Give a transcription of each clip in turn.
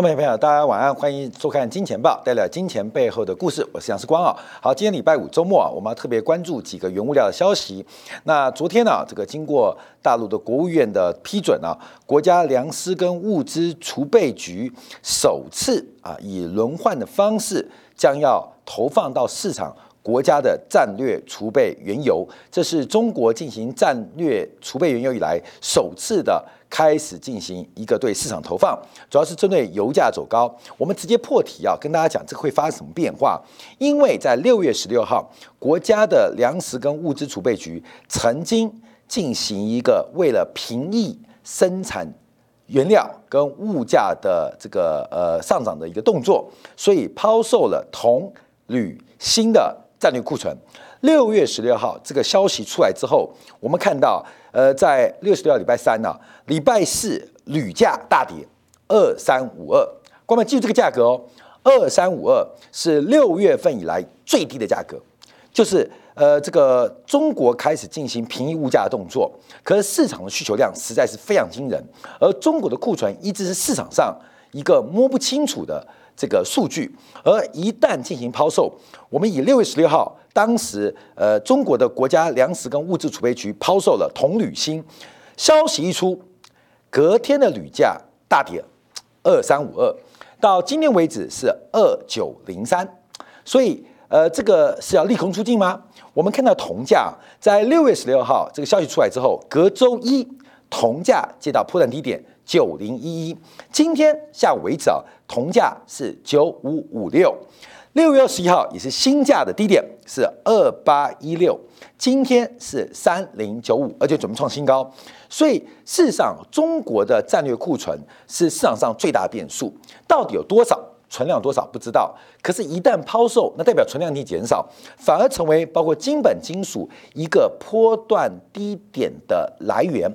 各位朋友，大家晚安，欢迎收看《金钱报》，带来金钱背后的故事。我是杨世光啊。好，今天礼拜五周末啊，我们要特别关注几个原物料的消息。那昨天呢，这个经过大陆的国务院的批准啊，国家粮食跟物资储备局首次啊，以轮换的方式将要投放到市场。国家的战略储备原油，这是中国进行战略储备原油以来首次的开始进行一个对市场投放，主要是针对油价走高。我们直接破题啊，跟大家讲这个会发生什么变化？因为在六月十六号，国家的粮食跟物资储备局曾经进行一个为了平抑生产原料跟物价的这个呃上涨的一个动作，所以抛售了铜、铝、锌的。战略库存，六月十六号这个消息出来之后，我们看到，呃，在六十六号礼拜三呢，礼拜四铝价大跌二三五二，关们记住这个价格哦，二三五二是六月份以来最低的价格，就是呃，这个中国开始进行平抑物价的动作，可是市场的需求量实在是非常惊人，而中国的库存一直是市场上一个摸不清楚的。这个数据，而一旦进行抛售，我们以六月十六号，当时呃中国的国家粮食跟物资储备局抛售了铜铝锌，消息一出，隔天的铝价大跌二三五二，到今天为止是二九零三，所以呃这个是要利空出尽吗？我们看到铜价在六月十六号这个消息出来之后，隔周一铜价接到破断低点。九零一一，今天下午为止啊，铜价是九五五六，六月二十一号也是新价的低点是二八一六，今天是三零九五，而且准备创新高。所以事实上，中国的战略库存是市场上最大变数，到底有多少存量多少不知道。可是，一旦抛售，那代表存量体减少，反而成为包括金本金属一个波段低点的来源。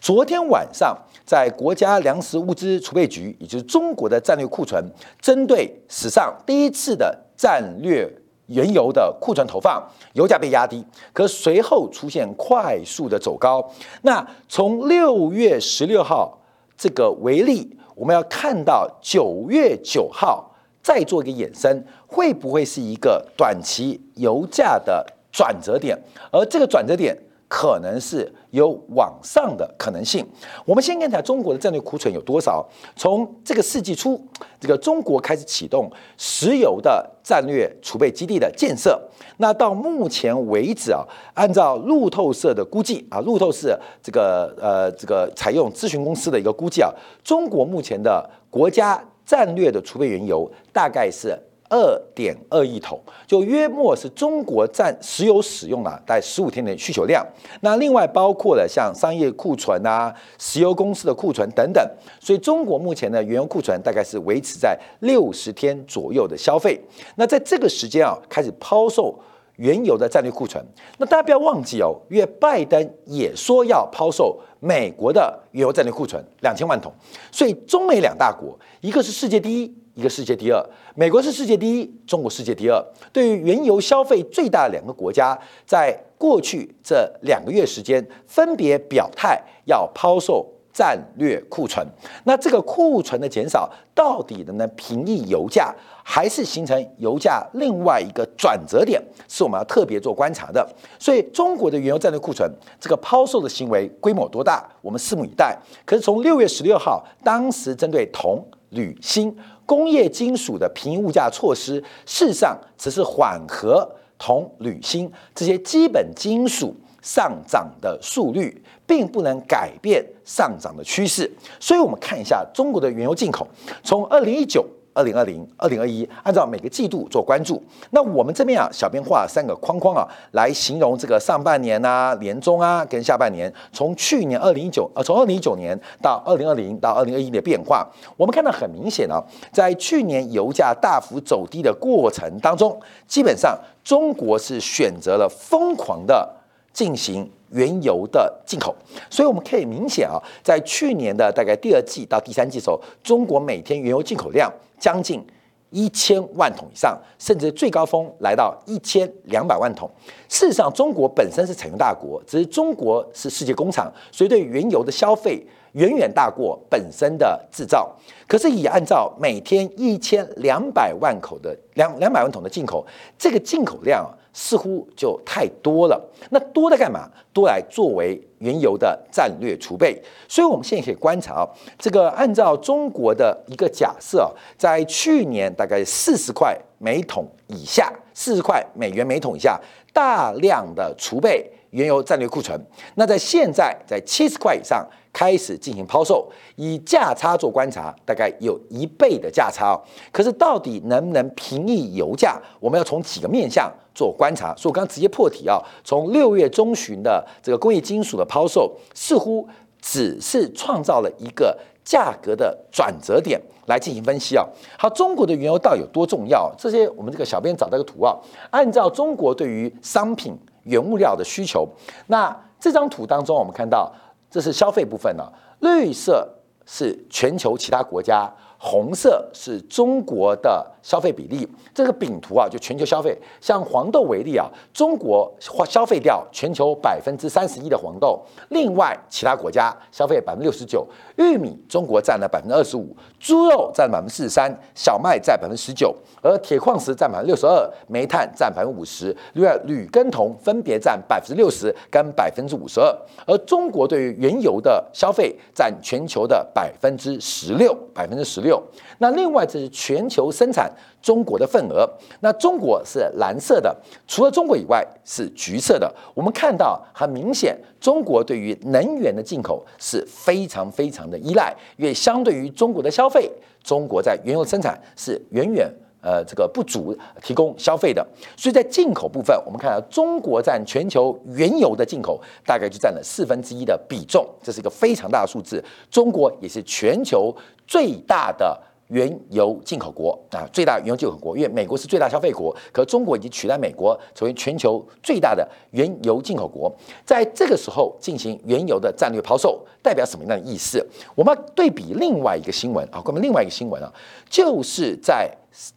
昨天晚上，在国家粮食物资储备局，也就是中国的战略库存，针对史上第一次的战略原油的库存投放，油价被压低，可随后出现快速的走高。那从六月十六号这个为例，我们要看到九月九号再做一个衍生，会不会是一个短期油价的转折点？而这个转折点。可能是有往上的可能性。我们先看一下中国的战略库存有多少。从这个世纪初，这个中国开始启动石油的战略储备基地的建设。那到目前为止啊，按照路透社的估计啊，路透社这个呃这个采用咨询公司的一个估计啊，中国目前的国家战略的储备原油大概是。二点二亿桶，就约莫是中国占石油使用了大概十五天的需求量。那另外包括了像商业库存啊、石油公司的库存等等。所以中国目前的原油库存大概是维持在六十天左右的消费。那在这个时间啊，开始抛售原油的战略库存。那大家不要忘记哦，因为拜登也说要抛售美国的原油战略库存两千万桶。所以中美两大国，一个是世界第一。一个世界第二，美国是世界第一，中国世界第二。对于原油消费最大的两个国家，在过去这两个月时间，分别表态要抛售战略库存。那这个库存的减少，到底能不能平抑油价，还是形成油价另外一个转折点，是我们要特别做观察的。所以，中国的原油战略库存这个抛售的行为规模多大，我们拭目以待。可是从六月十六号，当时针对铜、铝、锌。工业金属的平抑物价措施，事实上只是缓和铜、铝、锌这些基本金属上涨的速率，并不能改变上涨的趋势。所以，我们看一下中国的原油进口，从二零一九。二零二零、二零二一，按照每个季度做关注。那我们这边啊，小编画三个框框啊，来形容这个上半年啊、年中啊跟下半年，从去年二零一九呃，从二零一九年到二零二零到二零二一的变化。我们看到很明显啊，在去年油价大幅走低的过程当中，基本上中国是选择了疯狂的进行。原油的进口，所以我们可以明显啊，在去年的大概第二季到第三季的时候，中国每天原油进口量将近一千万桶以上，甚至最高峰来到一千两百万桶。事实上，中国本身是产油大国，只是中国是世界工厂，所以对原油的消费远远大过本身的制造。可是以按照每天一千两百万口的两两百万桶的进口，这个进口量似乎就太多了。那多的干嘛？多来作为原油的战略储备。所以我们现在可以观察啊，这个按照中国的一个假设，在去年大概四十块每桶以下，四十块美元每桶以下，大量的储备原油战略库存。那在现在在七十块以上。开始进行抛售，以价差做观察，大概有一倍的价差。可是到底能不能平抑油价？我们要从几个面向做观察。所以我刚直接破题啊，从六月中旬的这个工业金属的抛售，似乎只是创造了一个价格的转折点来进行分析啊。好，中国的原油到底有多重要？这些我们这个小编找到一个图啊，按照中国对于商品原物料的需求，那这张图当中我们看到。这是消费部分呢，绿色是全球其他国家，红色是中国的消费比例。这个饼图啊，就全球消费。像黄豆为例啊，中国花消费掉全球百分之三十一的黄豆，另外其他国家消费百分之六十九。玉米中国占了百分之二十五，猪肉占百分之四十三，小麦占百分之十九，而铁矿石占百分之六十二，煤炭占百分之五十，另外铝跟铜分别占百分之六十跟百分之五十二。而中国对于原油的消费占全球的百分之十六，百分之十六。那另外这是全球生产中国的份额，那中国是蓝色的，除了中国以外是橘色的。我们看到很明显，中国对于能源的进口是非常非常的依赖，因为相对于中国的消费，中国在原油生产是远远呃这个不足提供消费的，所以在进口部分，我们看到中国占全球原油的进口大概就占了四分之一的比重，这是一个非常大的数字。中国也是全球最大的。原油进口国啊，最大原油进口国，因为美国是最大消费国，可中国已经取代美国成为全球最大的原油进口国。在这个时候进行原油的战略抛售，代表什么样的意思？我们对比另外一个新闻啊，关于另外一个新闻啊，就是在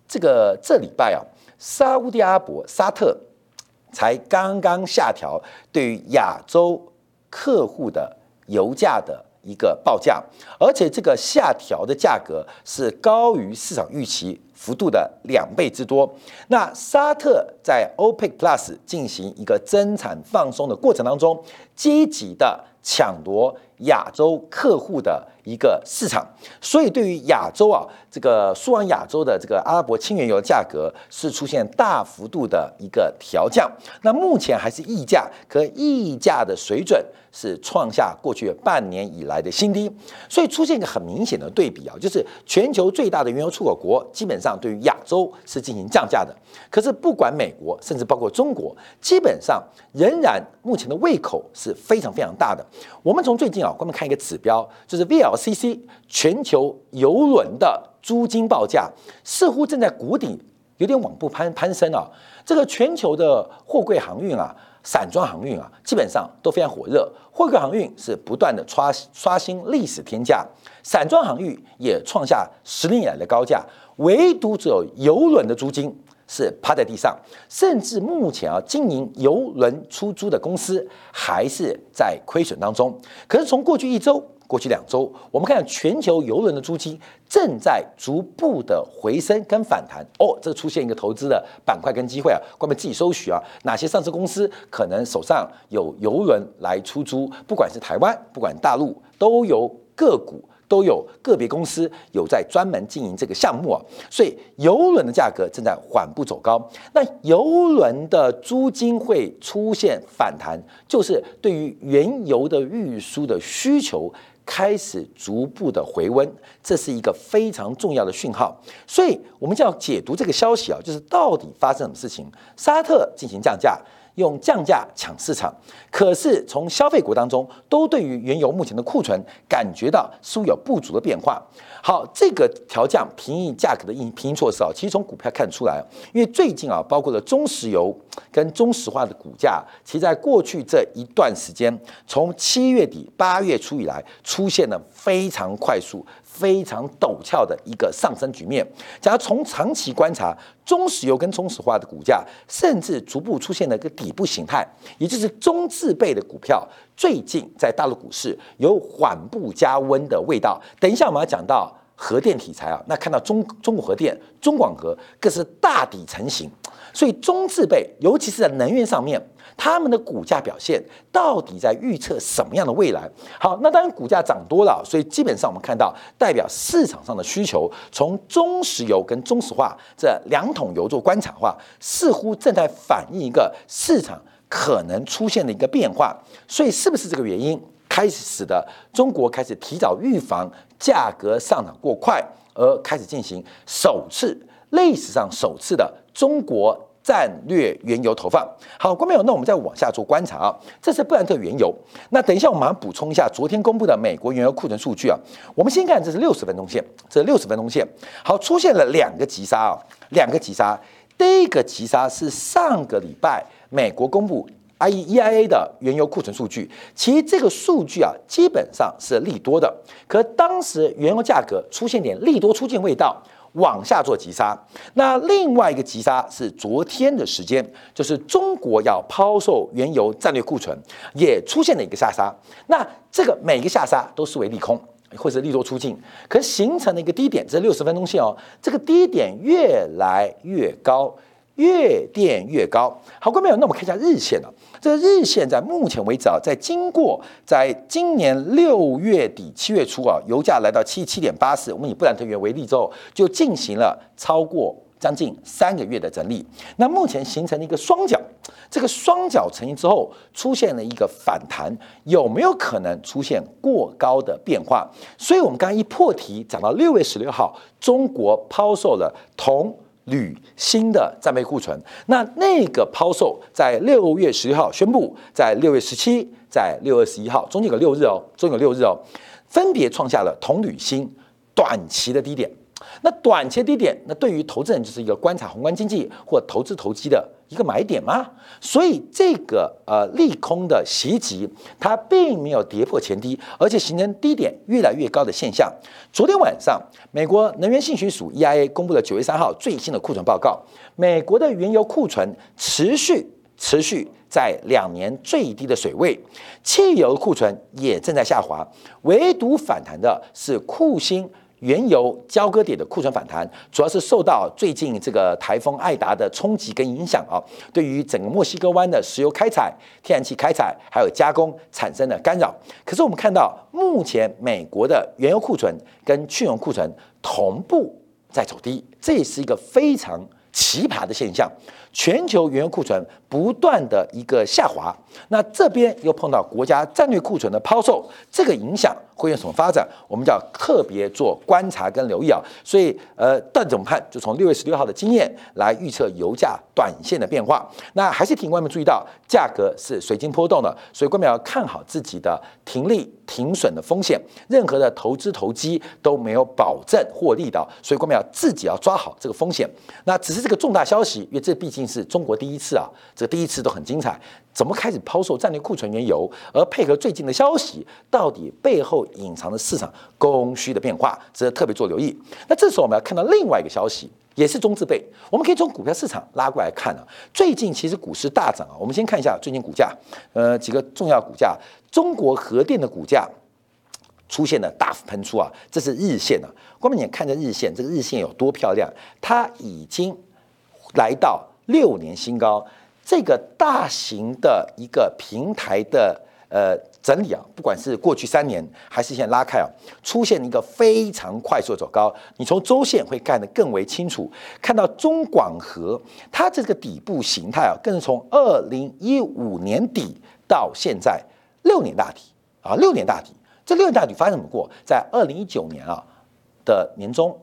这个这礼拜啊，沙地阿伯沙特才刚刚下调对于亚洲客户的油价的。一个报价，而且这个下调的价格是高于市场预期幅度的两倍之多。那沙特在 OPEC Plus 进行一个增产放松的过程当中，积极的抢夺亚洲客户的一个市场，所以对于亚洲啊，这个输往亚洲的这个阿拉伯轻原油价格是出现大幅度的一个调降。那目前还是溢价，可溢价的水准。是创下过去半年以来的新低，所以出现一个很明显的对比啊，就是全球最大的原油出口国基本上对于亚洲是进行降价的，可是不管美国，甚至包括中国，基本上仍然目前的胃口是非常非常大的。我们从最近啊，我们看一个指标，就是 VLCC 全球油轮的租金报价似乎正在谷底，有点往不攀攀升啊。这个全球的货柜航运啊。散装航运啊，基本上都非常火热，货柜航运是不断的刷刷新历史天价，散装航运也创下十年以来的高价，唯独只有邮轮的租金是趴在地上，甚至目前啊，经营邮轮出租的公司还是在亏损当中。可是从过去一周。过去两周，我们看全球邮轮的租金正在逐步的回升跟反弹哦，这出现一个投资的板块跟机会啊，关门自己搜寻啊，哪些上市公司可能手上有邮轮来出租？不管是台湾，不管大陆，都有个股，都有个别公司有在专门经营这个项目啊，所以邮轮的价格正在缓步走高。那邮轮的租金会出现反弹，就是对于原油的运输的需求。开始逐步的回温，这是一个非常重要的讯号，所以我们就要解读这个消息啊，就是到底发生什么事情？沙特进行降价。用降价抢市场，可是从消费股当中都对于原油目前的库存感觉到似乎有不足的变化。好，这个调降平抑价格的应平抑措施啊，其实从股票看出来，因为最近啊，包括了中石油跟中石化的股价，其实在过去这一段时间，从七月底八月初以来，出现了非常快速。非常陡峭的一个上升局面。假如从长期观察，中石油跟中石化的股价，甚至逐步出现了一个底部形态，也就是中字辈的股票，最近在大陆股市有缓步加温的味道。等一下我们要讲到核电题材啊，那看到中中国核电、中广核更是大底成型，所以中字辈，尤其是在能源上面。他们的股价表现到底在预测什么样的未来？好，那当然股价涨多了，所以基本上我们看到代表市场上的需求，从中石油跟中石化这两桶油做观察的话，似乎正在反映一个市场可能出现的一个变化。所以是不是这个原因开始使得中国开始提早预防价格上涨过快，而开始进行首次历史上首次的中国？战略原油投放好，观众朋友，那我们再往下做观察啊。这是布兰特原油。那等一下，我马上补充一下昨天公布的美国原油库存数据啊。我们先看，这是六十分钟线，这六十分钟线好，出现了两个急杀啊，两个急杀。第一个急杀是上个礼拜美国公布 IEIA 的原油库存数据，其实这个数据啊基本上是利多的，可当时原油价格出现点利多出尽味道。往下做急杀，那另外一个急杀是昨天的时间，就是中国要抛售原油战略库存，也出现了一个下杀。那这个每个下杀都视为利空，或者利多出尽，可形成了一个低点，这是六十分钟线哦，这个低点越来越高，越垫越高。好，各位朋友，那我们看一下日线了。这个日线在目前为止啊，在经过在今年六月底七月初啊，油价来到七七点八四，我们以布兰特原油为例之后，就进行了超过将近三个月的整理。那目前形成了一个双脚，这个双脚成型之后，出现了一个反弹，有没有可能出现过高的变化？所以我们刚刚一破题讲到六月十六号，中国抛售了铜。铝锌的战备库存，那那个抛售在六月十六号宣布，在六月十七，在六月十一号，中间有六日哦，中间有六日哦，分别创下了铜铝锌短期的低点。那短期低点，那对于投资人就是一个观察宏观经济或投资投机的一个买点吗？所以这个呃利空的袭击，它并没有跌破前低，而且形成低点越来越高的现象。昨天晚上，美国能源信息署 EIA 公布了九月三号最新的库存报告，美国的原油库存持续持续在两年最低的水位，汽油库存也正在下滑，唯独反弹的是库欣。原油交割点的库存反弹，主要是受到最近这个台风艾达的冲击跟影响啊，对于整个墨西哥湾的石油开采、天然气开采还有加工产生的干扰。可是我们看到，目前美国的原油库存跟去油库存同步在走低，这是一个非常奇葩的现象。全球原油库存不断的一个下滑，那这边又碰到国家战略库存的抛售，这个影响会有什么发展？我们要特别做观察跟留意啊。所以，呃，到底怎么判？就从六月十六号的经验来预测油价短线的变化。那还是请观众注意到，价格是随机波动的，所以观众要看好自己的停利停损的风险。任何的投资投机都没有保证获利的，所以观众要自己要抓好这个风险。那只是这个重大消息，因为这毕竟。是中国第一次啊，这第一次都很精彩。怎么开始抛售战略库存原油，而配合最近的消息，到底背后隐藏的市场供需的变化，值得特别做留意。那这时候我们要看到另外一个消息，也是中字辈。我们可以从股票市场拉过来看啊，最近其实股市大涨啊。我们先看一下最近股价，呃，几个重要股价，中国核电的股价出现了大幅喷出啊，这是日线啊。光明眼看这日线，这个日线有多漂亮？它已经来到。六年新高，这个大型的一个平台的呃整理啊，不管是过去三年还是现在拉开啊，出现一个非常快速的走高。你从周线会看得更为清楚，看到中广核它这个底部形态啊，更是从二零一五年底到现在六年大底啊，六年大底。这六年大底发生什么过？在二零一九年啊的年中，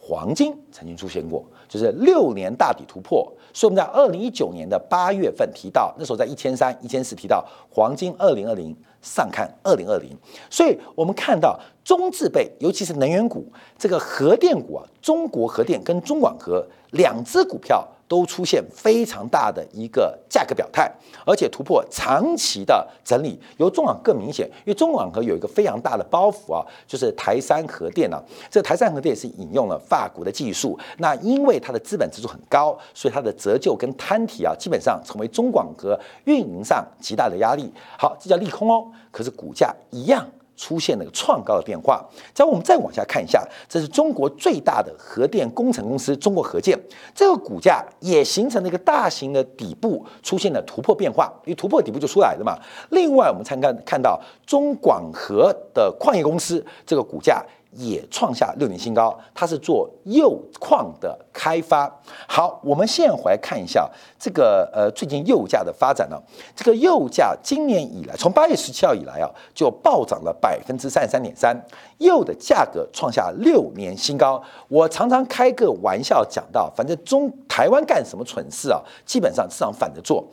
黄金曾经出现过。就是六年大底突破，所以我们在二零一九年的八月份提到，那时候在一千三、一千四提到黄金二零二零上看二零二零，所以我们看到中字辈，尤其是能源股，这个核电股啊，中国核电跟中广核两只股票都出现非常大的一个价格表态，而且突破长期的整理，由中广更明显，因为中广核有一个非常大的包袱啊，就是台山核电啊，这台山核电是引用了法国的技术，那因为它的资本支出很高，所以它的折旧跟摊提啊，基本上成为中广核运营上极大的压力。好，这叫利空哦，可是股价一样。出现了个创高的变化。再我们再往下看一下，这是中国最大的核电工程公司中国核建，这个股价也形成了一个大型的底部出现了突破变化，因为突破底部就出来了嘛。另外，我们参看看到中广核的矿业公司，这个股价。也创下六年新高，它是做铀矿的开发。好，我们现在回来看一下这个呃最近铀价的发展呢。这个铀价今年以来，从八月十七号以来啊，就暴涨了百分之三十三点三，铀的价格创下六年新高。我常常开个玩笑讲到，反正中台湾干什么蠢事啊，基本上市场反着做。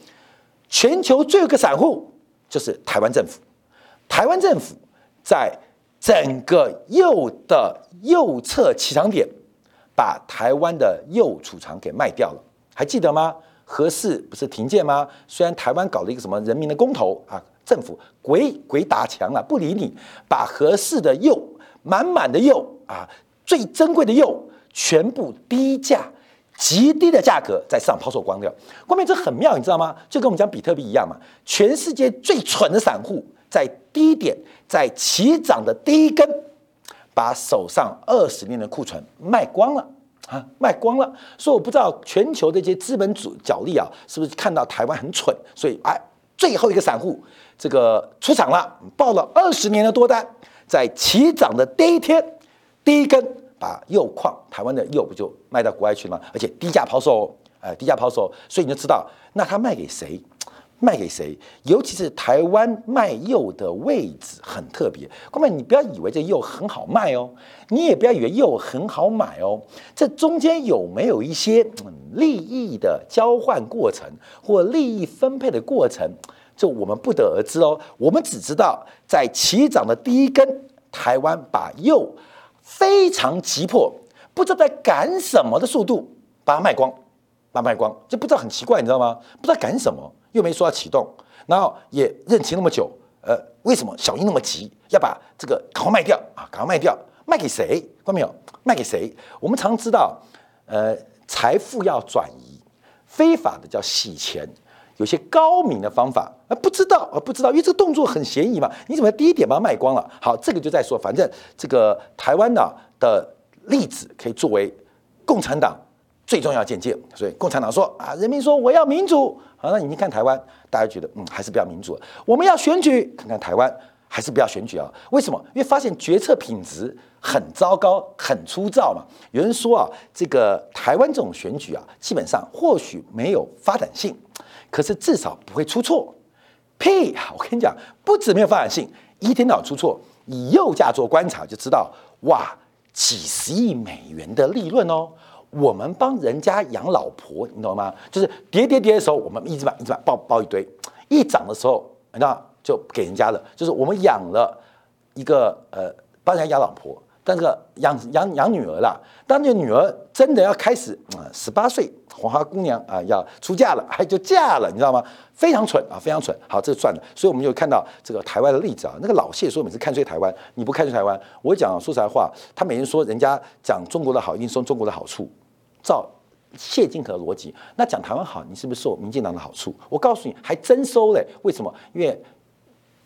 全球最后一个散户就是台湾政府，台湾政府在。整个铀的右侧起涨点，把台湾的铀储藏给卖掉了，还记得吗？核四不是停建吗？虽然台湾搞了一个什么人民的公投啊，政府鬼鬼打墙了，不理你，把核四的铀满满的铀啊，最珍贵的铀全部低价、极低的价格在市场抛售光掉。光明这很妙，你知道吗？就跟我们讲比特币一样嘛，全世界最蠢的散户。在低点，在起涨的第一根，把手上二十年的库存卖光了啊，卖光了。所以我不知道全球的这些资本主角力啊，是不是看到台湾很蠢，所以哎，最后一个散户这个出场了，报了二十年的多单，在起涨的第一天，第一根把铀矿，台湾的铀不就卖到国外去了吗？而且低价抛售，哎，低价抛售，所以你就知道，那他卖给谁？卖给谁？尤其是台湾卖铀的位置很特别。哥们，你不要以为这铀很好卖哦，你也不要以为铀很好买哦。这中间有没有一些利益的交换过程或利益分配的过程，就我们不得而知哦。我们只知道在起涨的第一根，台湾把铀非常急迫，不知道在赶什么的速度把它卖光，把它卖光，就不知道很奇怪，你知道吗？不知道赶什么。又没说要启动，然后也任期那么久，呃，为什么小英那么急要把这个赶快卖掉啊？赶快卖掉，卖给谁？看到没有？卖给谁？我们常知道，呃，财富要转移，非法的叫洗钱，有些高明的方法，啊，不知道啊，不知道，因为这个动作很嫌疑嘛。你怎么第一点把它卖光了？好，这个就在说，反正这个台湾的的例子可以作为共产党最重要见解。所以共产党说啊，人民说我要民主。好，那你看台湾，大家觉得嗯，还是比较民主。我们要选举，看看台湾还是不要选举啊？为什么？因为发现决策品质很糟糕，很粗糙嘛。有人说啊，这个台湾这种选举啊，基本上或许没有发展性，可是至少不会出错。屁！我跟你讲，不止没有发展性，一天到晚出错。以右价做观察就知道，哇，几十亿美元的利润哦。我们帮人家养老婆，你懂吗？就是跌跌跌的时候，我们一直买一直买，包包一堆；一涨的时候，那就给人家了。就是我们养了一个呃，帮人家养老婆，但是养养养女儿了。当这女儿真的要开始啊，十八岁黄花姑娘啊，要出嫁了，还就嫁了，你知道吗？非常蠢啊，非常蠢。好，这算了。所以我们就看到这个台湾的例子啊。那个老谢说每次看衰台湾，你不看衰台湾，我讲说实在话，他每天说人家讲中国的好，一定说中国的好处。照谢金河逻辑，那讲台湾好，你是不是受民进党的好处？我告诉你，还真收嘞。为什么？因为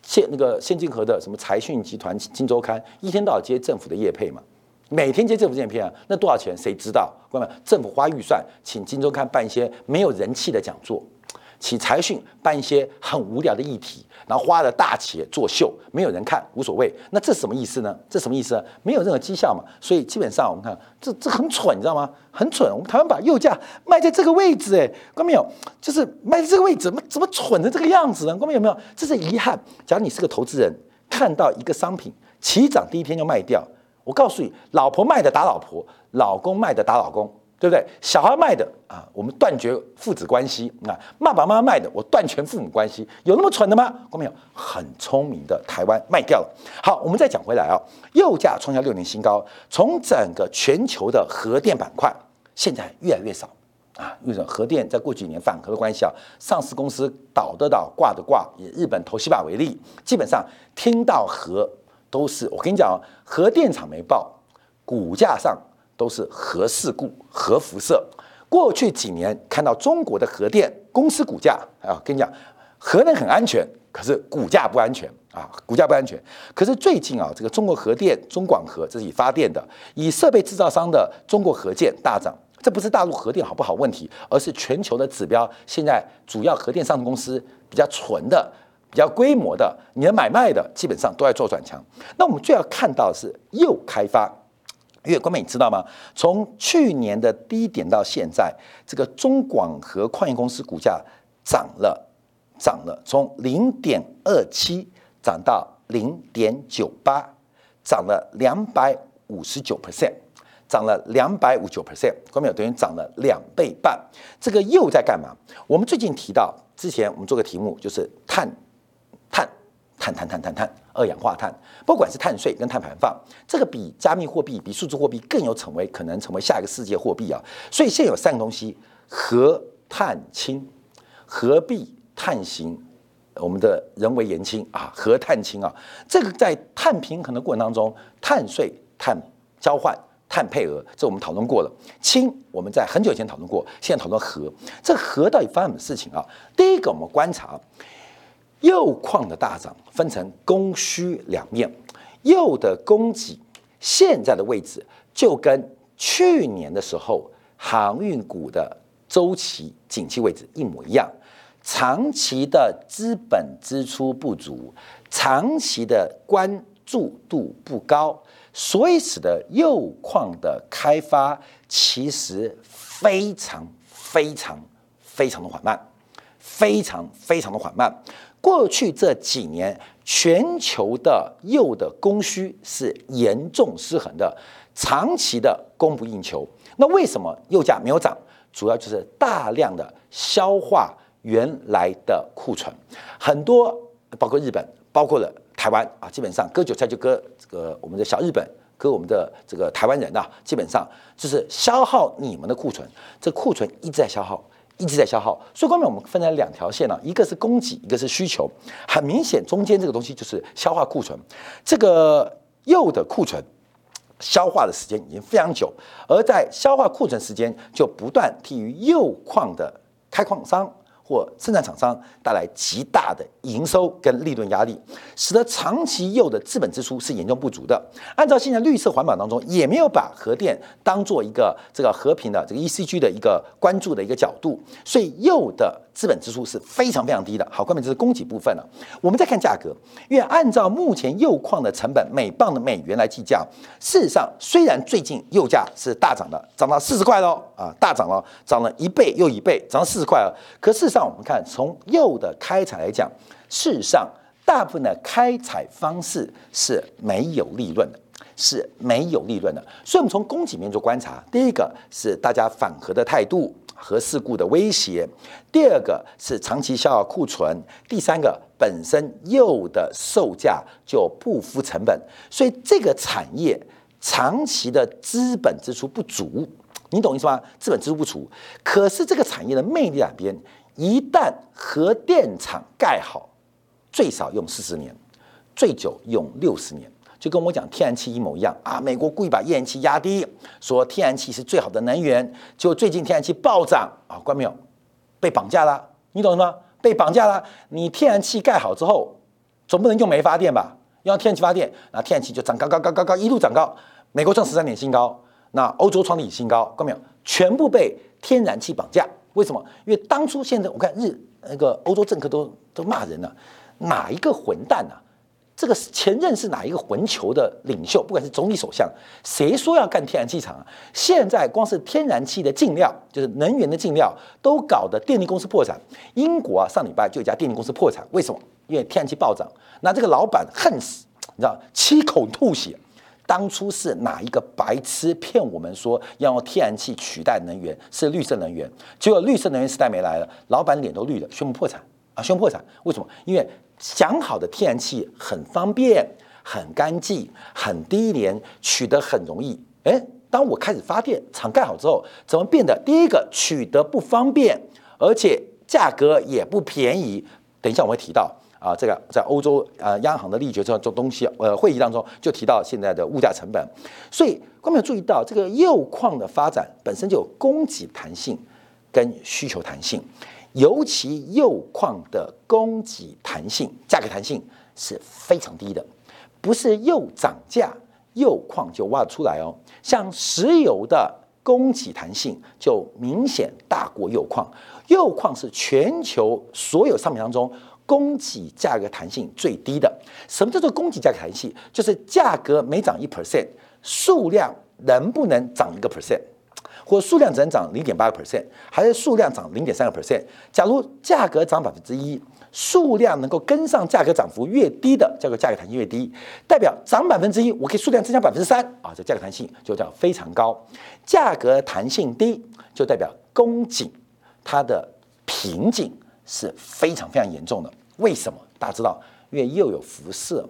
谢那个谢金河的什么财讯集团、金周刊，一天到晚接政府的业配嘛，每天接政府叶片啊，那多少钱？谁知道？各位，政府花预算请金周刊办一些没有人气的讲座。请财讯办一些很无聊的议题，然后花了大钱作秀，没有人看无所谓。那这什么意思呢？这什么意思？没有任何绩效嘛。所以基本上我们看，这这很蠢，你知道吗？很蠢。我们台湾把右价卖在这个位置，哎，看到没有？就是卖在这个位置，怎么怎么蠢成这个样子呢？看到有没有？这是遗憾。假如你是个投资人，看到一个商品起涨第一天就卖掉，我告诉你，老婆卖的打老婆，老公卖的打老公。对不对？小孩卖的啊，我们断绝父子关系啊；爸爸妈妈卖的，我断全父母关系。有那么蠢的吗？看没有？很聪明的台湾卖掉了。好，我们再讲回来啊，铀价创下六年新高。从整个全球的核电板块，现在越来越少，啊，为什么核电在过去几年反核的关系啊？上市公司倒的倒，挂的挂。以日本投西巴为例，基本上听到核都是我跟你讲，核电厂没爆，股价上都是核事故、核辐射。过去几年看到中国的核电公司股价啊，跟你讲，核能很安全，可是股价不安全啊，股价不安全。可是最近啊，这个中国核电、中广核这是以发电的，以设备制造商的中国核建大涨。这不是大陆核电好不好问题，而是全球的指标。现在主要核电上市公司比较纯的、比较规模的，你的买卖的基本上都在做转强。那我们最要看到是又开发。因为关美，你知道吗？从去年的低点到现在，这个中广核矿业公司股价涨了，涨了，从零点二七涨到零点九八，涨了两百五十九 percent，涨了两百五九 percent，关美等于涨了两倍半。这个又在干嘛？我们最近提到，之前我们做个题目，就是碳，碳。碳碳碳碳碳，二氧化碳，不管是碳税跟碳排放，这个比加密货币、比数字货币更有成为可能成为下一个世界货币啊！所以现有三个东西：核碳氢、核币碳行，我们的人为言氢啊，核碳氢啊，这个在碳平衡的过程当中，碳税、碳交换、碳配额，这我们讨论过了。氢我们在很久以前讨论过，现在讨论核，这核到底发生什么事情啊？第一个，我们观察。铀矿的大涨分成供需两面，铀的供给现在的位置就跟去年的时候航运股的周期景气位置一模一样，长期的资本支出不足，长期的关注度不高，所以使得铀矿的开发其实非常非常非常的缓慢，非常非常的缓慢。过去这几年，全球的铀的供需是严重失衡的，长期的供不应求。那为什么铀价没有涨？主要就是大量的消化原来的库存，很多包括日本，包括了台湾啊，基本上割韭菜就割这个我们的小日本，割我们的这个台湾人呐，基本上就是消耗你们的库存，这库存一直在消耗。一直在消耗，所以后面我们分成两条线了，一个是供给，一个是需求。很明显，中间这个东西就是消化库存。这个铀的库存消化的时间已经非常久，而在消化库存时间，就不断低于铀矿的开矿商。或生产厂商带来极大的营收跟利润压力，使得长期铀的资本支出是严重不足的。按照现在绿色环保当中，也没有把核电当做一个这个和平的这个 ECG 的一个关注的一个角度，所以铀的资本支出是非常非常低的。好，关键就是供给部分了。我们再看价格，因为按照目前铀矿的成本每磅的美元来计价，事实上虽然最近铀价是大涨的，涨到四十块喽啊，大涨了，涨了一倍又一倍，涨到四十块了。可事实上，我们看，从铀的开采来讲，事实上，大部分的开采方式是没有利润的，是没有利润的。所以，我们从供给面做观察，第一个是大家反核的态度，核事故的威胁；第二个是长期消耗库存；第三个，本身铀的售价就不敷成本，所以这个产业长期的资本支出不足。你懂意思吗？资本支出不足，可是这个产业的魅力两边，一旦核电厂盖好，最少用四十年，最久用六十年，就跟我讲天然气一模一样啊！美国故意把页岩气压低，说天然气是最好的能源，就最近天然气暴涨啊！关没有？被绑架了，你懂吗？被绑架了！你天然气盖好之后，总不能用煤发电吧？用天然气发电，那天然气就涨高高高高高，一路涨高，美国创十三年新高。那欧洲创历史新高，看没有？全部被天然气绑架，为什么？因为当初现在我看日那个欧洲政客都都骂人了，哪一个混蛋啊？这个前任是哪一个混球的领袖？不管是总理、首相，谁说要干天然气厂啊？现在光是天然气的进料，就是能源的进料，都搞得电力公司破产。英国啊，上礼拜就一家电力公司破产，为什么？因为天然气暴涨。那这个老板恨死，你知道，七口吐血。当初是哪一个白痴骗我们说要用天然气取代能源是绿色能源？结果绿色能源时代没来了，老板脸都绿了，宣布破产啊！宣布破产，为什么？因为讲好的天然气很方便、很干净、很低廉，取得很容易。哎，当我开始发电厂盖好之后，怎么变得第一个取得不方便，而且价格也不便宜。等一下我会提到啊，这个在欧洲呃央行的力决这做东西呃会议当中就提到现在的物价成本。所以观众有注意到，这个铀矿的发展本身就有供给弹性跟需求弹性，尤其铀矿的供给弹性、价格弹性是非常低的，不是铀涨价。铀矿就挖出来哦，像石油的供给弹性就明显大过铀矿。铀矿是全球所有商品当中供给价格弹性最低的。什么叫做供给价格弹性？就是价格每涨一 percent，数量能不能涨一个 percent，或数量只能涨零点八个 percent，还是数量涨零点三个 percent？假如价格涨百分之一。数量能够跟上价格涨幅越低的，叫做价格弹性越低，代表涨百分之一，我可以数量增加百分之三啊，这价格弹性就叫非常高。价格弹性低，就代表供给它的瓶颈是非常非常严重的。为什么？大家知道，因为铀有辐射，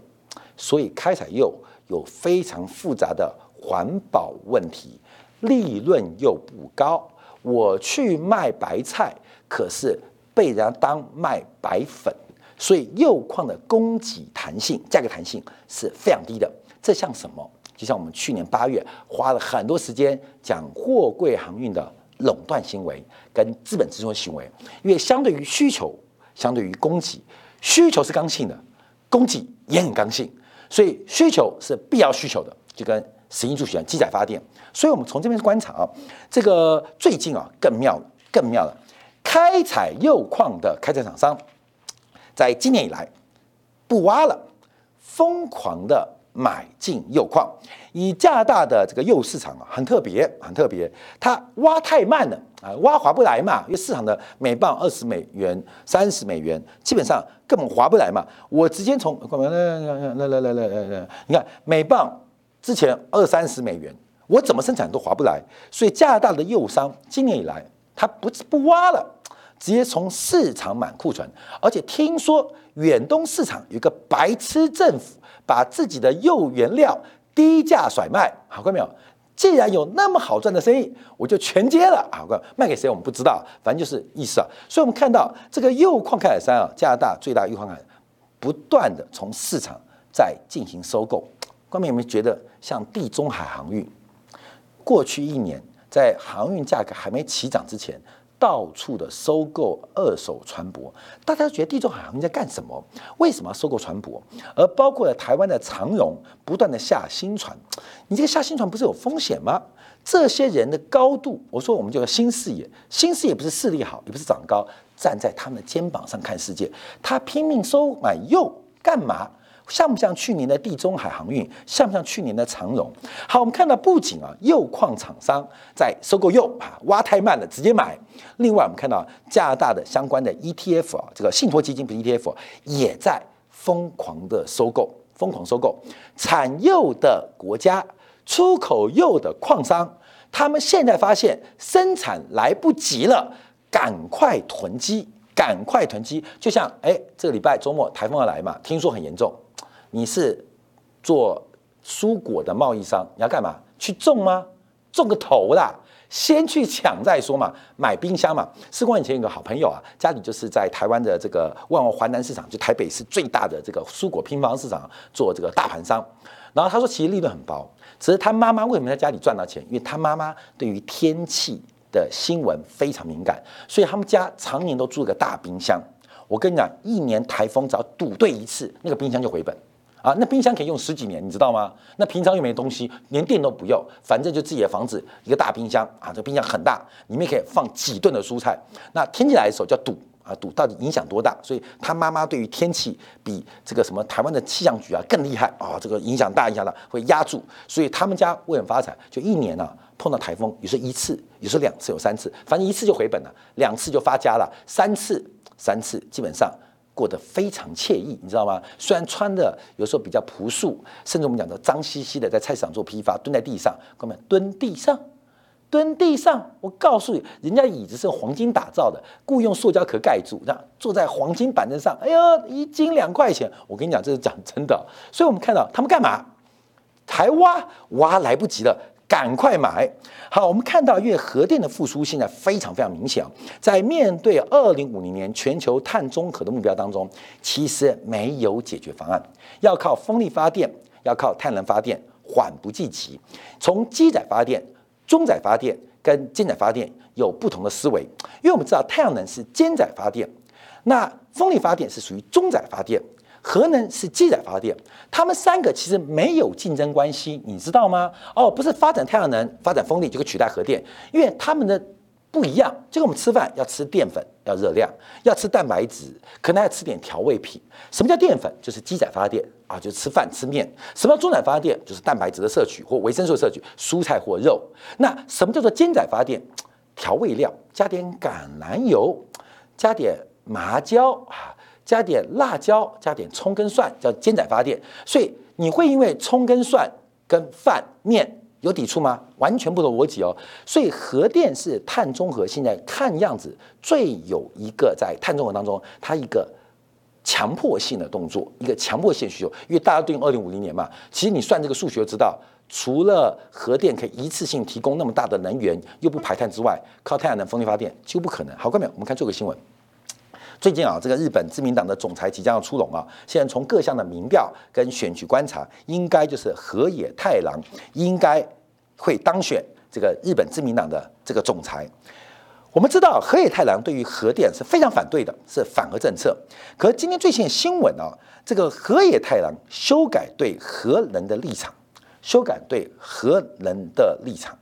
所以开采铀有非常复杂的环保问题，利润又不高。我去卖白菜，可是。被人家当卖白粉，所以铀矿的供给弹性、价格弹性是非常低的。这像什么？就像我们去年八月花了很多时间讲货柜航运的垄断行为跟资本支出行为，因为相对于需求，相对于供给，需求是刚性的，供给也很刚性，所以需求是必要需求的，就跟石英柱一机载发电。所以我们从这边观察啊，这个最近啊更妙更妙了。开采铀矿的开采厂商，在今年以来不挖了，疯狂的买进铀矿。以加拿大的这个铀市场啊，很特别，很特别，它挖太慢了啊，挖划不来嘛，因为市场的每磅二十美元、三十美元，基本上根本划不来嘛。我直接从来来来来来来，你看每磅之前二三十美元，我怎么生产都划不来。所以加拿大的铀商今年以来，他不不挖了。直接从市场满库存，而且听说远东市场有个白痴政府，把自己的铀原料低价甩卖，好看到没有？既然有那么好赚的生意，我就全接了啊！卖给谁我们不知道，反正就是意思啊。所以我们看到这个铀矿开采商啊，加拿大最大铀矿不断的从市场在进行收购。观众有没有觉得像地中海航运？过去一年在航运价格还没起涨之前。到处的收购二手船舶，大家都觉得地中海航运在干什么？为什么要收购船舶？而包括了台湾的长荣不断的下新船，你这个下新船不是有风险吗？这些人的高度，我说我们叫做新视野，新视野不是视力好，也不是长高，站在他们的肩膀上看世界，他拼命收买又干嘛？像不像去年的地中海航运？像不像去年的长荣？好，我们看到不仅啊，铀矿厂商在收购铀啊，挖太慢了，直接买。另外，我们看到加拿大的相关的 ETF 啊，这个信托基金不是 ETF，也在疯狂的收购，疯狂收购产铀的国家、出口铀的矿商，他们现在发现生产来不及了，赶快囤积，赶快囤积。就像哎，这个礼拜周末台风要来嘛，听说很严重。你是做蔬果的贸易商，你要干嘛？去种吗？种个头啦！先去抢再说嘛。买冰箱嘛。四光以前有个好朋友啊，家里就是在台湾的这个万华华南市场，就台北市最大的这个蔬果拼房市场做这个大盘商。然后他说，其实利润很薄，只是他妈妈为什么在家里赚到钱？因为他妈妈对于天气的新闻非常敏感，所以他们家常年都住个大冰箱。我跟你讲，一年台风只要赌对一次，那个冰箱就回本。啊，那冰箱可以用十几年，你知道吗？那平常又没东西，连电都不用，反正就自己的房子一个大冰箱啊，这冰箱很大，里面可以放几吨的蔬菜。那天气来的时候叫堵啊，堵到底影响多大？所以他妈妈对于天气比这个什么台湾的气象局啊更厉害啊，这个影响大，影响大会压住。所以他们家为了发财，就一年呢碰到台风，有时候一次，有时候两次，有三次，反正一次就回本了，两次就发家了，三次三次基本上。过得非常惬意，你知道吗？虽然穿的有时候比较朴素，甚至我们讲的脏兮兮的，在菜市场做批发，蹲在地上，哥们蹲地上，蹲地上。我告诉你，人家椅子是黄金打造的，雇用塑胶壳盖住，那坐在黄金板凳上。哎呀，一斤两块钱，我跟你讲，这是讲真的。所以我们看到他们干嘛？台挖挖来不及了，赶快买。好，我们看到，因为核电的复苏现在非常非常明显，在面对二零五零年全球碳中和的目标当中，其实没有解决方案，要靠风力发电，要靠太阳能发电，缓不济急。从机载发电、中载发电跟尖载发电有不同的思维，因为我们知道太阳能是尖载发电，那风力发电是属于中载发电。核能是机载发电，他们三个其实没有竞争关系，你知道吗？哦，不是发展太阳能、发展风力就可以取代核电，因为他们的不一样。就跟我们吃饭要吃淀粉，要热量，要吃蛋白质，可能要吃点调味品。什么叫淀粉？就是机载发电啊，就是吃饭吃面。什么叫中仔发电？就是蛋白质的摄取或维生素摄取，蔬菜或肉。那什么叫做尖载发电？调味料加点橄榄油，加点麻椒啊。加点辣椒，加点葱跟蒜，叫煎仔发电。所以你会因为葱跟蒜跟饭面有抵触吗？完全不同逻辑哦。所以核电是碳中和，现在看样子最有一个在碳中和当中，它一个强迫性的动作，一个强迫性需求。因为大家对应二零五零年嘛，其实你算这个数学知道，除了核电可以一次性提供那么大的能源又不排碳之外，靠太阳能、风力发电几乎不可能。好，各位，我们看这个新闻。最近啊，这个日本自民党的总裁即将要出笼啊。现在从各项的民调跟选举观察，应该就是河野太郎应该会当选这个日本自民党的这个总裁。我们知道河野太郎对于核电是非常反对的，是反核政策。可是今天最新的新闻啊，这个河野太郎修改对核能的立场，修改对核能的立场，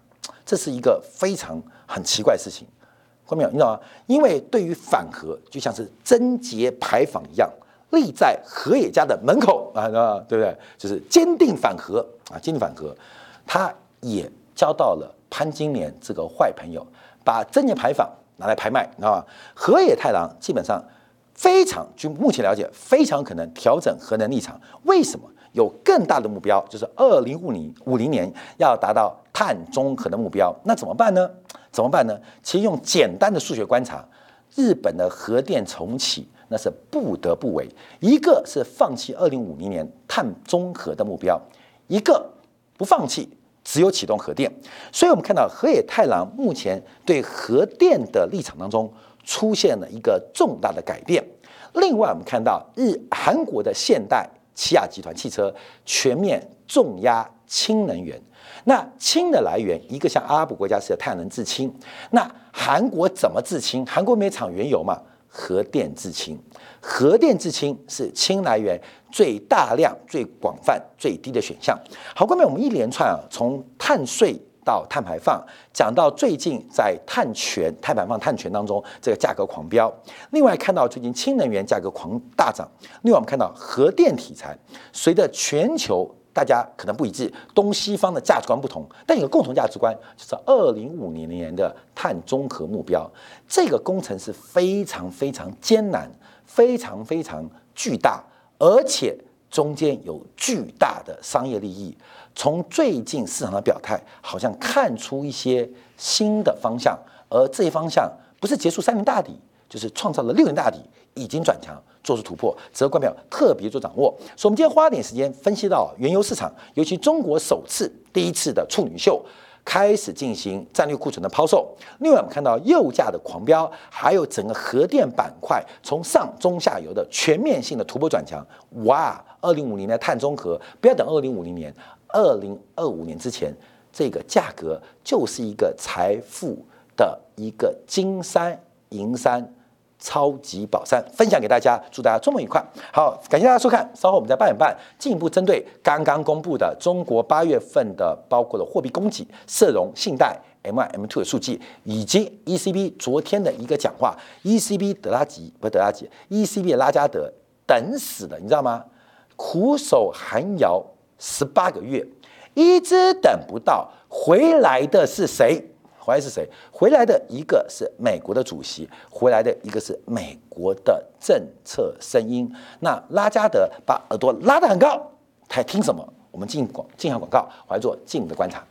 这是一个非常很奇怪的事情。后面你知道吗？因为对于反核，就像是贞节牌坊一样，立在河野家的门口啊，对不对？就是坚定反核啊，坚定反核。他也交到了潘金莲这个坏朋友，把贞节牌坊拿来拍卖，你知道吗？河野太郎基本上非常，据目前了解，非常可能调整核能立场。为什么？有更大的目标，就是二零五零五零年要达到碳中和的目标。那怎么办呢？怎么办呢？其实用简单的数学观察，日本的核电重启那是不得不为。一个是放弃二零五零年碳中和的目标，一个不放弃，只有启动核电。所以我们看到河野太郎目前对核电的立场当中出现了一个重大的改变。另外，我们看到日韩国的现代起亚集团汽车全面重压氢能源。那氢的来源，一个像阿拉伯国家是太阳能制氢，那韩国怎么制氢？韩国没产原油嘛？核电制氢，核电制氢是氢来源最大量、最广泛、最低的选项。好，后面我们一连串啊，从碳税到碳排放，讲到最近在碳权、碳排放、碳权当中这个价格狂飙。另外看到最近氢能源价格狂大涨。另外我们看到核电题材，随着全球。大家可能不一致，东西方的价值观不同，但有个共同价值观，就是二零五零年的碳中和目标。这个工程是非常非常艰难，非常非常巨大，而且中间有巨大的商业利益。从最近市场的表态，好像看出一些新的方向，而这一方向不是结束三年大底，就是创造了六年大底，已经转强。做出突破，值得官票特别做掌握。所以，我们今天花点时间分析到原油市场，尤其中国首次、第一次的处女秀开始进行战略库存的抛售。另外，我们看到油价的狂飙，还有整个核电板块从上中下游的全面性的突破转强。哇！二零五零年碳中和，不要等二零五零年，二零二五年之前，这个价格就是一个财富的一个金山银山。超级宝山分享给大家，祝大家周末愉快。好，感谢大家收看，稍后我们在八点半进一步针对刚刚公布的中国八月份的包括了货币供给、社融、信贷 m 二 m two 的数据，以及 ECB 昨天的一个讲话，ECB 德拉吉不是德拉吉，ECB 拉加德等死了，你知道吗？苦守寒窑十八个月，一直等不到，回来的是谁？回来是谁？回来的一个是美国的主席，回来的一个是美国的政策声音。那拉加德把耳朵拉得很高，他听什么？我们进广进下广告，我来做进的观察。